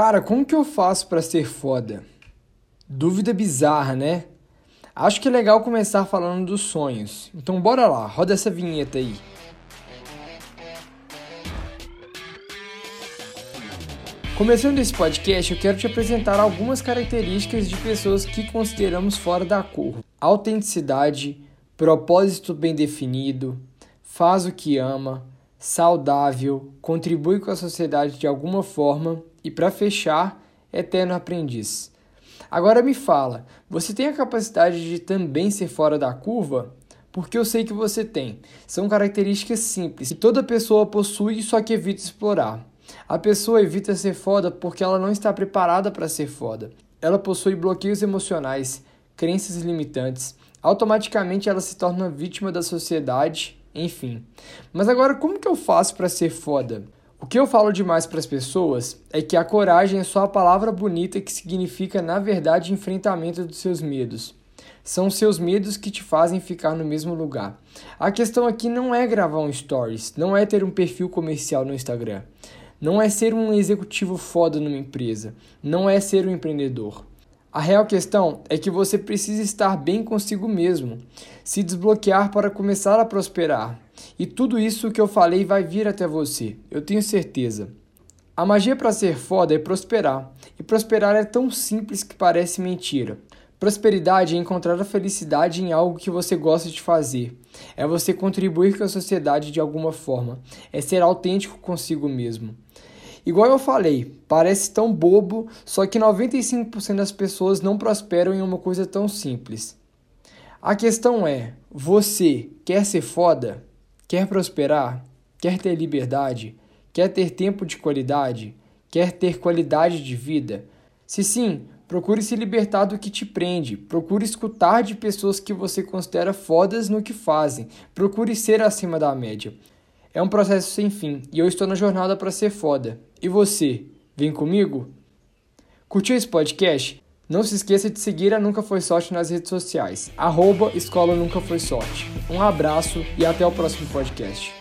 Cara, como que eu faço para ser foda? Dúvida bizarra, né? Acho que é legal começar falando dos sonhos. Então bora lá, roda essa vinheta aí. Começando esse podcast, eu quero te apresentar algumas características de pessoas que consideramos fora da curva: autenticidade, propósito bem definido, faz o que ama, saudável, contribui com a sociedade de alguma forma e, para fechar, eterno aprendiz. Agora me fala, você tem a capacidade de também ser fora da curva? Porque eu sei que você tem. São características simples que toda pessoa possui, só que evita explorar. A pessoa evita ser foda porque ela não está preparada para ser foda. Ela possui bloqueios emocionais, crenças limitantes. Automaticamente ela se torna vítima da sociedade, enfim. Mas agora como que eu faço para ser foda? O que eu falo demais para as pessoas é que a coragem é só a palavra bonita que significa, na verdade, enfrentamento dos seus medos. São seus medos que te fazem ficar no mesmo lugar. A questão aqui não é gravar um stories, não é ter um perfil comercial no Instagram, não é ser um executivo foda numa empresa, não é ser um empreendedor. A real questão é que você precisa estar bem consigo mesmo, se desbloquear para começar a prosperar. E tudo isso que eu falei vai vir até você, eu tenho certeza. A magia para ser foda é prosperar, e prosperar é tão simples que parece mentira. Prosperidade é encontrar a felicidade em algo que você gosta de fazer. É você contribuir com a sociedade de alguma forma. É ser autêntico consigo mesmo. Igual eu falei, parece tão bobo, só que 95% das pessoas não prosperam em uma coisa tão simples. A questão é: você quer ser foda? Quer prosperar? Quer ter liberdade? Quer ter tempo de qualidade? Quer ter qualidade de vida? Se sim, procure se libertar do que te prende. Procure escutar de pessoas que você considera fodas no que fazem. Procure ser acima da média. É um processo sem fim e eu estou na jornada para ser foda. E você, vem comigo? Curtiu esse podcast? Não se esqueça de seguir a Nunca Foi Sorte nas redes sociais. Arroba Escola Nunca Foi Sorte. Um abraço e até o próximo podcast.